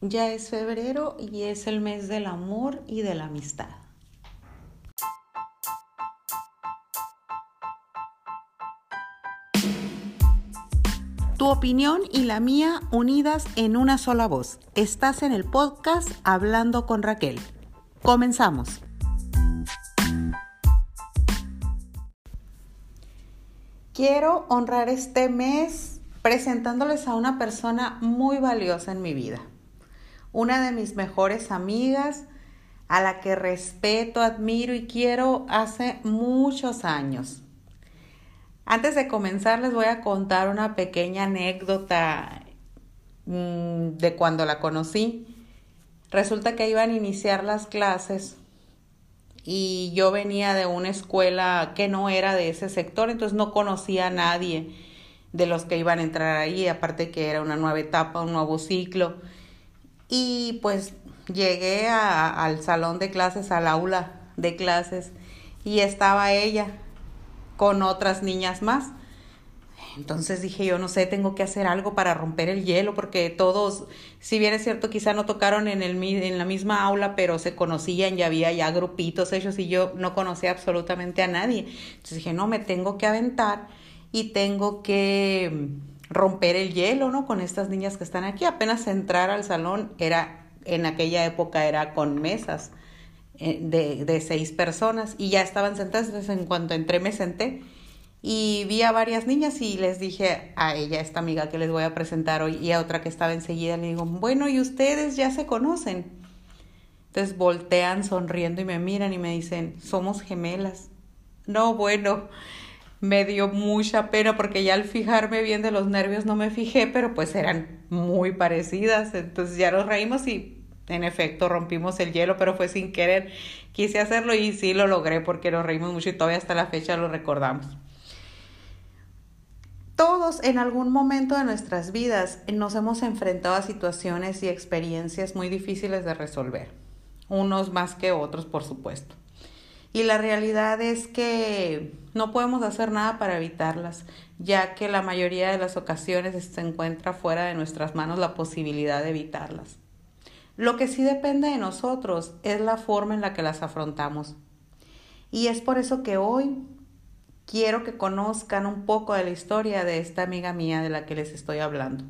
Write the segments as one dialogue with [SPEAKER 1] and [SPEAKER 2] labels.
[SPEAKER 1] Ya es febrero y es el mes del amor y de la amistad. Tu opinión y la mía unidas en una sola voz. Estás en el podcast Hablando con Raquel. Comenzamos. Quiero honrar este mes presentándoles a una persona muy valiosa en mi vida una de mis mejores amigas, a la que respeto, admiro y quiero hace muchos años. Antes de comenzar les voy a contar una pequeña anécdota mm, de cuando la conocí. Resulta que iban a iniciar las clases y yo venía de una escuela que no era de ese sector, entonces no conocía a nadie de los que iban a entrar ahí, aparte que era una nueva etapa, un nuevo ciclo. Y pues llegué al salón de clases, al aula de clases, y estaba ella con otras niñas más. Entonces dije yo, no sé, tengo que hacer algo para romper el hielo, porque todos, si bien es cierto, quizá no tocaron en, el, en la misma aula, pero se conocían, ya había ya grupitos ellos y yo no conocía absolutamente a nadie. Entonces dije, no, me tengo que aventar y tengo que romper el hielo, ¿no? Con estas niñas que están aquí. Apenas entrar al salón era, en aquella época era con mesas eh, de, de, seis personas y ya estaban sentadas. Entonces en cuanto entré me senté y vi a varias niñas y les dije a ella, esta amiga que les voy a presentar hoy y a otra que estaba enseguida, le digo, bueno, ¿y ustedes ya se conocen? Entonces voltean sonriendo y me miran y me dicen, somos gemelas. No, bueno, me dio mucha pena porque ya al fijarme bien de los nervios no me fijé, pero pues eran muy parecidas. Entonces ya nos reímos y en efecto rompimos el hielo, pero fue sin querer. Quise hacerlo y sí lo logré porque nos reímos mucho y todavía hasta la fecha lo recordamos. Todos en algún momento de nuestras vidas nos hemos enfrentado a situaciones y experiencias muy difíciles de resolver, unos más que otros, por supuesto. Y la realidad es que no podemos hacer nada para evitarlas, ya que la mayoría de las ocasiones se encuentra fuera de nuestras manos la posibilidad de evitarlas. Lo que sí depende de nosotros es la forma en la que las afrontamos. Y es por eso que hoy quiero que conozcan un poco de la historia de esta amiga mía de la que les estoy hablando.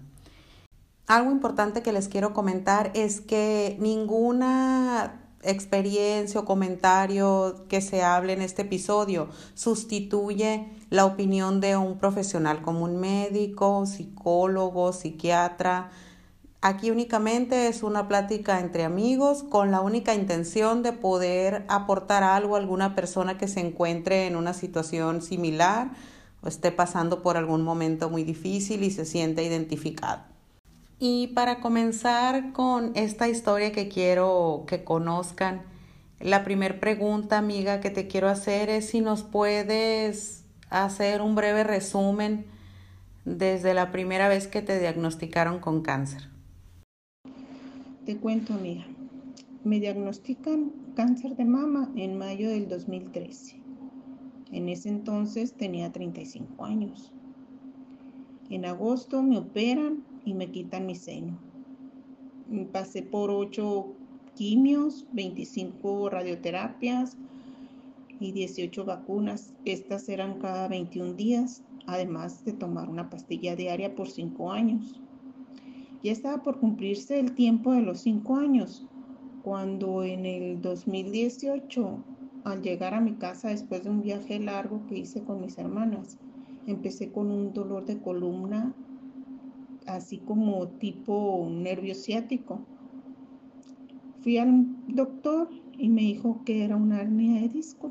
[SPEAKER 1] Algo importante que les quiero comentar es que ninguna experiencia o comentario que se hable en este episodio sustituye la opinión de un profesional como un médico, psicólogo, psiquiatra. Aquí únicamente es una plática entre amigos con la única intención de poder aportar algo a alguna persona que se encuentre en una situación similar o esté pasando por algún momento muy difícil y se siente identificado. Y para comenzar con esta historia que quiero que conozcan, la primera pregunta, amiga, que te quiero hacer es si nos puedes hacer un breve resumen desde la primera vez que te diagnosticaron con cáncer.
[SPEAKER 2] Te cuento, amiga. Me diagnostican cáncer de mama en mayo del 2013. En ese entonces tenía 35 años. En agosto me operan y me quitan mi seno. Pasé por 8 quimios, 25 radioterapias y 18 vacunas. Estas eran cada 21 días, además de tomar una pastilla diaria por 5 años. Ya estaba por cumplirse el tiempo de los 5 años, cuando en el 2018, al llegar a mi casa después de un viaje largo que hice con mis hermanas, empecé con un dolor de columna así como tipo nervio ciático. Fui al doctor y me dijo que era una hernia de disco.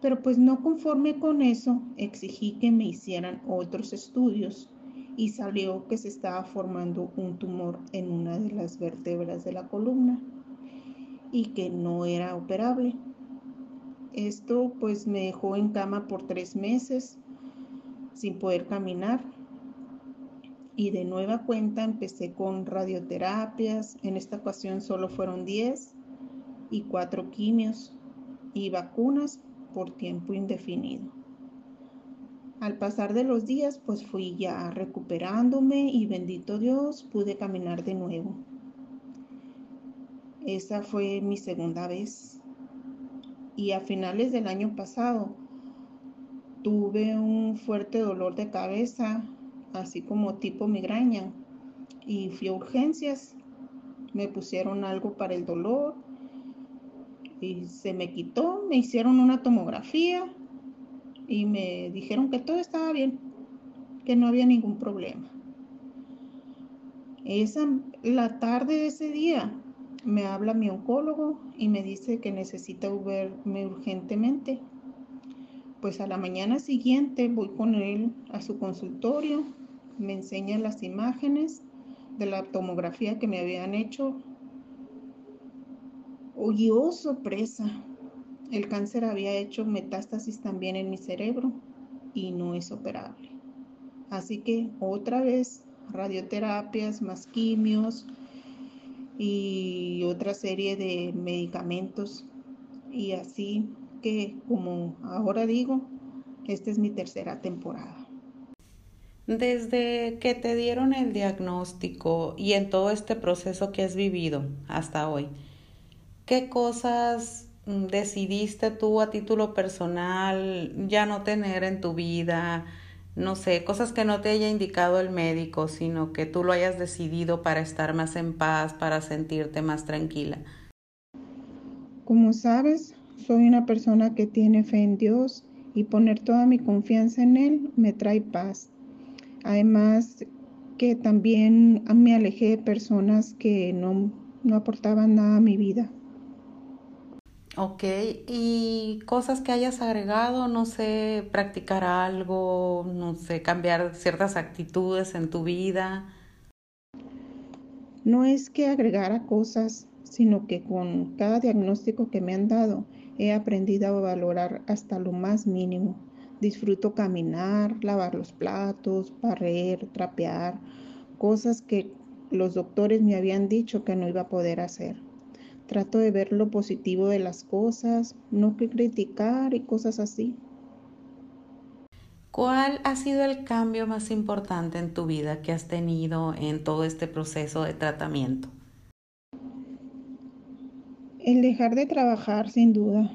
[SPEAKER 2] Pero pues no conforme con eso, exigí que me hicieran otros estudios y salió que se estaba formando un tumor en una de las vértebras de la columna y que no era operable. Esto pues me dejó en cama por tres meses sin poder caminar y de nueva cuenta empecé con radioterapias. En esta ocasión solo fueron 10 y 4 quimios y vacunas por tiempo indefinido. Al pasar de los días, pues fui ya recuperándome y bendito Dios, pude caminar de nuevo. Esa fue mi segunda vez. Y a finales del año pasado tuve un fuerte dolor de cabeza, así como tipo migraña, y fui a urgencias. Me pusieron algo para el dolor y se me quitó, me hicieron una tomografía y me dijeron que todo estaba bien, que no había ningún problema. Esa, la tarde de ese día me habla mi oncólogo y me dice que necesita verme urgentemente. Pues a la mañana siguiente voy con él a su consultorio, me enseña las imágenes de la tomografía que me habían hecho. Oye, oh sorpresa, el cáncer había hecho metástasis también en mi cerebro y no es operable. Así que otra vez radioterapias, más quimios y otra serie de medicamentos. Y así que, como ahora digo, esta es mi tercera temporada.
[SPEAKER 1] Desde que te dieron el diagnóstico y en todo este proceso que has vivido hasta hoy, ¿qué cosas Mm, decidiste tú a título personal ya no tener en tu vida, no sé, cosas que no te haya indicado el médico, sino que tú lo hayas decidido para estar más en paz, para sentirte más tranquila?
[SPEAKER 2] Como sabes, soy una persona que tiene fe en Dios y poner toda mi confianza en Él me trae paz. Además que también me alejé de personas que no, no aportaban nada a mi vida.
[SPEAKER 1] Ok, y cosas que hayas agregado, no sé, practicar algo, no sé, cambiar ciertas actitudes en tu vida.
[SPEAKER 2] No es que agregara cosas, sino que con cada diagnóstico que me han dado he aprendido a valorar hasta lo más mínimo. Disfruto caminar, lavar los platos, barrer, trapear, cosas que los doctores me habían dicho que no iba a poder hacer. Trato de ver lo positivo de las cosas, no que criticar y cosas así.
[SPEAKER 1] ¿Cuál ha sido el cambio más importante en tu vida que has tenido en todo este proceso de tratamiento?
[SPEAKER 2] El dejar de trabajar, sin duda.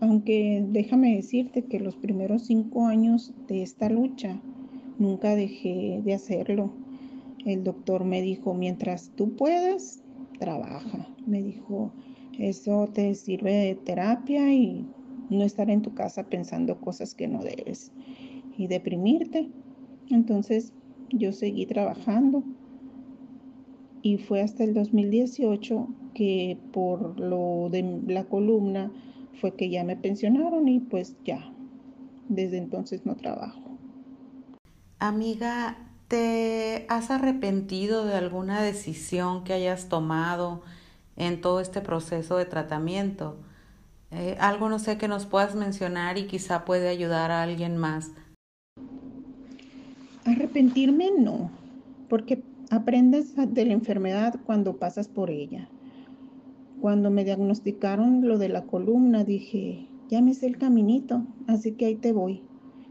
[SPEAKER 2] Aunque déjame decirte que los primeros cinco años de esta lucha nunca dejé de hacerlo. El doctor me dijo, mientras tú puedas, trabaja. Me dijo, eso te sirve de terapia y no estar en tu casa pensando cosas que no debes y deprimirte. Entonces yo seguí trabajando y fue hasta el 2018 que por lo de la columna fue que ya me pensionaron y pues ya, desde entonces no trabajo.
[SPEAKER 1] Amiga, ¿Te has arrepentido de alguna decisión que hayas tomado en todo este proceso de tratamiento? Eh, algo, no sé, que nos puedas mencionar y quizá puede ayudar a alguien más.
[SPEAKER 2] Arrepentirme no, porque aprendes de la enfermedad cuando pasas por ella. Cuando me diagnosticaron lo de la columna, dije, ya me sé el caminito, así que ahí te voy.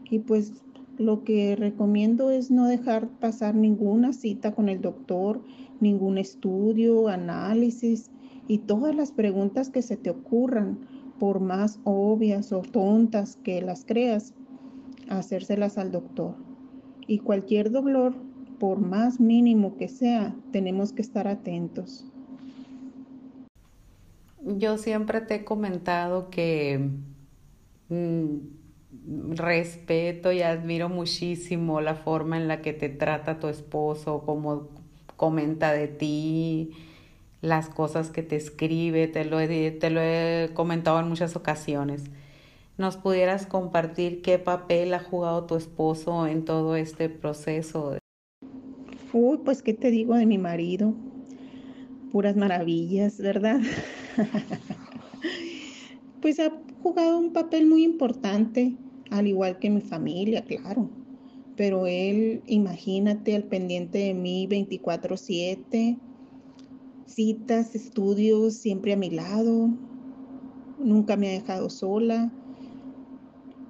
[SPEAKER 2] Y pues lo que recomiendo es no dejar pasar ninguna cita con el doctor, ningún estudio, análisis y todas las preguntas que se te ocurran, por más obvias o tontas que las creas, hacérselas al doctor. Y cualquier dolor, por más mínimo que sea, tenemos que estar atentos.
[SPEAKER 1] Yo siempre te he comentado que mm, respeto y admiro muchísimo la forma en la que te trata tu esposo, cómo comenta de ti, las cosas que te escribe, te lo he, te lo he comentado en muchas ocasiones. ¿Nos pudieras compartir qué papel ha jugado tu esposo en todo este proceso?
[SPEAKER 2] Uy, pues qué te digo de mi marido. Puras maravillas, ¿verdad? pues ha jugado un papel muy importante al igual que mi familia, claro. Pero él, imagínate, al pendiente de mí 24/7, citas, estudios, siempre a mi lado, nunca me ha dejado sola.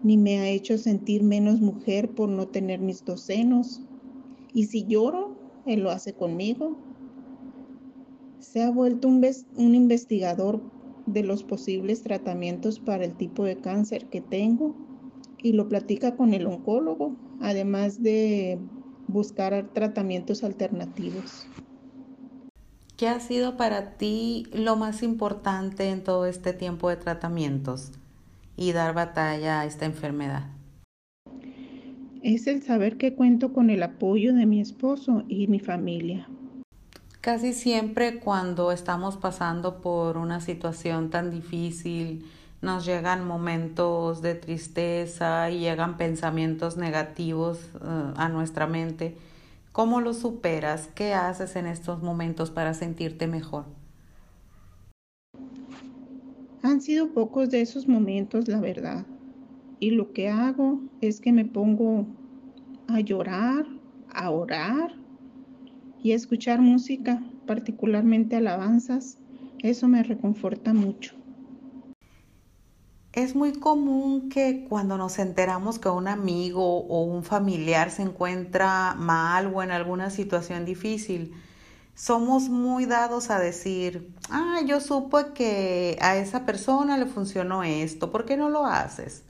[SPEAKER 2] ni me ha hecho sentir menos mujer por no tener mis dos senos. Y si lloro, él lo hace conmigo. Se ha vuelto un, un investigador de los posibles tratamientos para el tipo de cáncer que tengo y lo platica con el oncólogo, además de buscar tratamientos alternativos.
[SPEAKER 1] ¿Qué ha sido para ti lo más importante en todo este tiempo de tratamientos y dar batalla a esta enfermedad?
[SPEAKER 2] Es el saber que cuento con el apoyo de mi esposo y mi familia.
[SPEAKER 1] Casi siempre cuando estamos pasando por una situación tan difícil, nos llegan momentos de tristeza y llegan pensamientos negativos uh, a nuestra mente. ¿Cómo lo superas? ¿Qué haces en estos momentos para sentirte mejor?
[SPEAKER 2] Han sido pocos de esos momentos, la verdad. Y lo que hago es que me pongo a llorar, a orar y escuchar música, particularmente alabanzas. Eso me reconforta mucho.
[SPEAKER 1] Es muy común que cuando nos enteramos que un amigo o un familiar se encuentra mal o en alguna situación difícil, somos muy dados a decir, ah, yo supe que a esa persona le funcionó esto, ¿por qué no lo haces?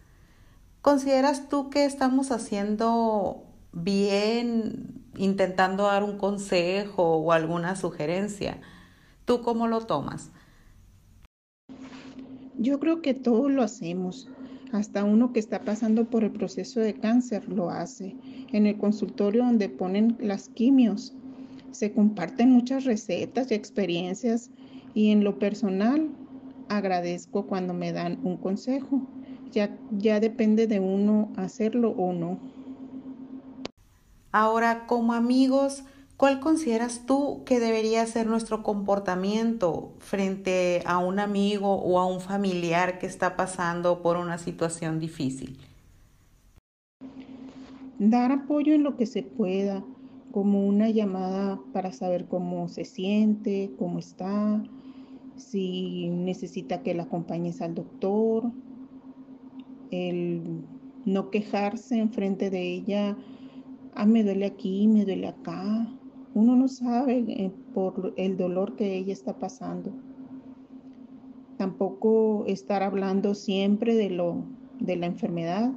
[SPEAKER 1] ¿Consideras tú que estamos haciendo bien intentando dar un consejo o alguna sugerencia? ¿Tú cómo lo tomas?
[SPEAKER 2] Yo creo que todos lo hacemos. Hasta uno que está pasando por el proceso de cáncer lo hace. En el consultorio donde ponen las quimios se comparten muchas recetas y experiencias y en lo personal agradezco cuando me dan un consejo. Ya, ya depende de uno hacerlo o no.
[SPEAKER 1] Ahora, como amigos, ¿Cuál consideras tú que debería ser nuestro comportamiento frente a un amigo o a un familiar que está pasando por una situación difícil?
[SPEAKER 2] Dar apoyo en lo que se pueda, como una llamada para saber cómo se siente, cómo está, si necesita que la acompañes al doctor, el no quejarse en frente de ella, ah, me duele aquí, me duele acá, uno no sabe eh, por el dolor que ella está pasando. Tampoco estar hablando siempre de lo de la enfermedad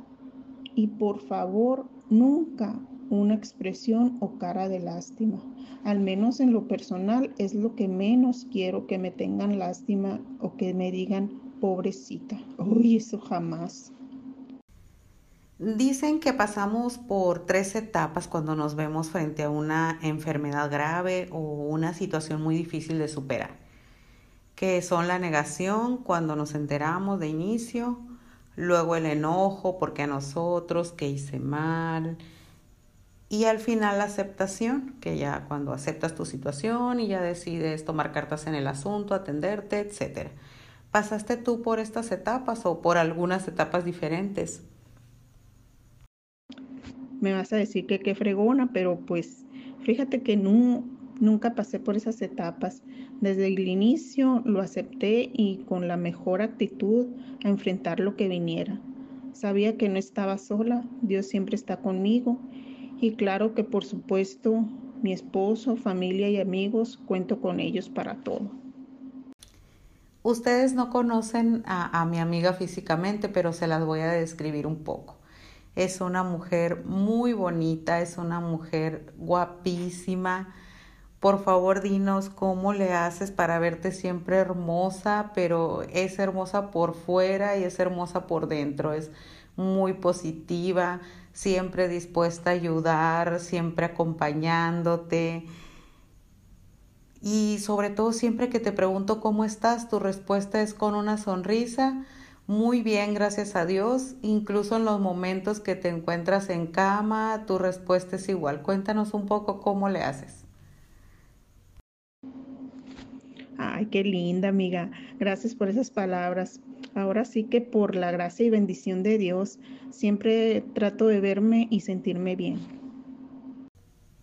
[SPEAKER 2] y por favor nunca una expresión o cara de lástima. Al menos en lo personal es lo que menos quiero que me tengan lástima o que me digan pobrecita. Uy, eso jamás.
[SPEAKER 1] Dicen que pasamos por tres etapas cuando nos vemos frente a una enfermedad grave o una situación muy difícil de superar, que son la negación cuando nos enteramos de inicio, luego el enojo porque a nosotros, que hice mal, y al final la aceptación, que ya cuando aceptas tu situación y ya decides tomar cartas en el asunto, atenderte, etc. ¿Pasaste tú por estas etapas o por algunas etapas diferentes?
[SPEAKER 2] Me vas a decir que qué fregona, pero pues fíjate que no, nunca pasé por esas etapas. Desde el inicio lo acepté y con la mejor actitud a enfrentar lo que viniera. Sabía que no estaba sola, Dios siempre está conmigo y claro que por supuesto mi esposo, familia y amigos cuento con ellos para todo.
[SPEAKER 1] Ustedes no conocen a, a mi amiga físicamente, pero se las voy a describir un poco. Es una mujer muy bonita, es una mujer guapísima. Por favor, dinos cómo le haces para verte siempre hermosa, pero es hermosa por fuera y es hermosa por dentro. Es muy positiva, siempre dispuesta a ayudar, siempre acompañándote. Y sobre todo siempre que te pregunto cómo estás, tu respuesta es con una sonrisa muy bien, gracias a Dios. Incluso en los momentos que te encuentras en cama, tu respuesta es igual. Cuéntanos un poco cómo le haces.
[SPEAKER 2] Ay, qué linda amiga. Gracias por esas palabras. Ahora sí que por la gracia y bendición de Dios, siempre trato de verme y sentirme bien.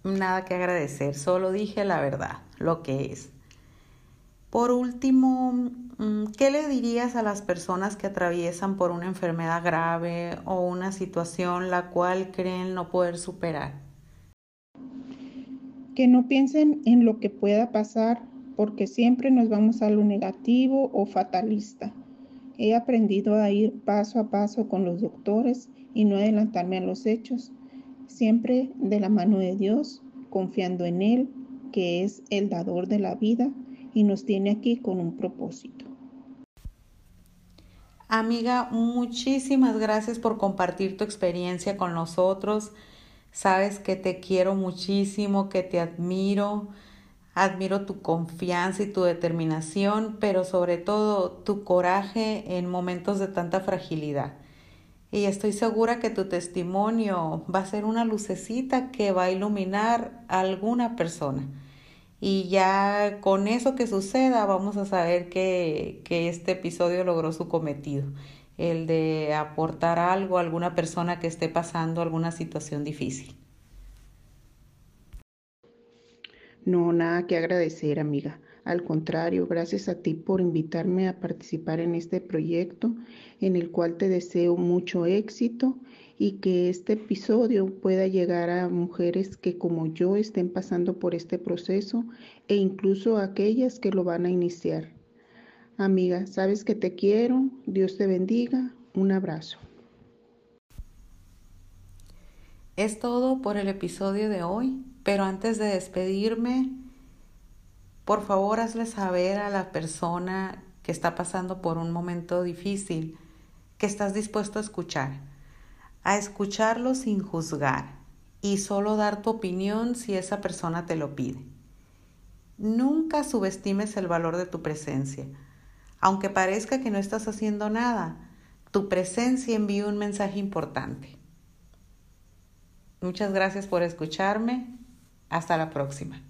[SPEAKER 1] Nada que agradecer, solo dije la verdad, lo que es. Por último, ¿qué le dirías a las personas que atraviesan por una enfermedad grave o una situación la cual creen no poder superar?
[SPEAKER 2] Que no piensen en lo que pueda pasar porque siempre nos vamos a lo negativo o fatalista. He aprendido a ir paso a paso con los doctores y no adelantarme a los hechos, siempre de la mano de Dios, confiando en Él, que es el dador de la vida y nos tiene aquí con un propósito.
[SPEAKER 1] Amiga, muchísimas gracias por compartir tu experiencia con nosotros. Sabes que te quiero muchísimo, que te admiro. Admiro tu confianza y tu determinación, pero sobre todo tu coraje en momentos de tanta fragilidad. Y estoy segura que tu testimonio va a ser una lucecita que va a iluminar a alguna persona y ya con eso que suceda vamos a saber que, que este episodio logró su cometido, el de aportar algo a alguna persona que esté pasando alguna situación difícil.
[SPEAKER 2] No, nada que agradecer, amiga. Al contrario, gracias a ti por invitarme a participar en este proyecto en el cual te deseo mucho éxito y que este episodio pueda llegar a mujeres que como yo estén pasando por este proceso e incluso a aquellas que lo van a iniciar. Amiga, sabes que te quiero, Dios te bendiga, un abrazo.
[SPEAKER 1] Es todo por el episodio de hoy, pero antes de despedirme, por favor hazle saber a la persona que está pasando por un momento difícil que estás dispuesto a escuchar a escucharlo sin juzgar y solo dar tu opinión si esa persona te lo pide. Nunca subestimes el valor de tu presencia. Aunque parezca que no estás haciendo nada, tu presencia envía un mensaje importante. Muchas gracias por escucharme. Hasta la próxima.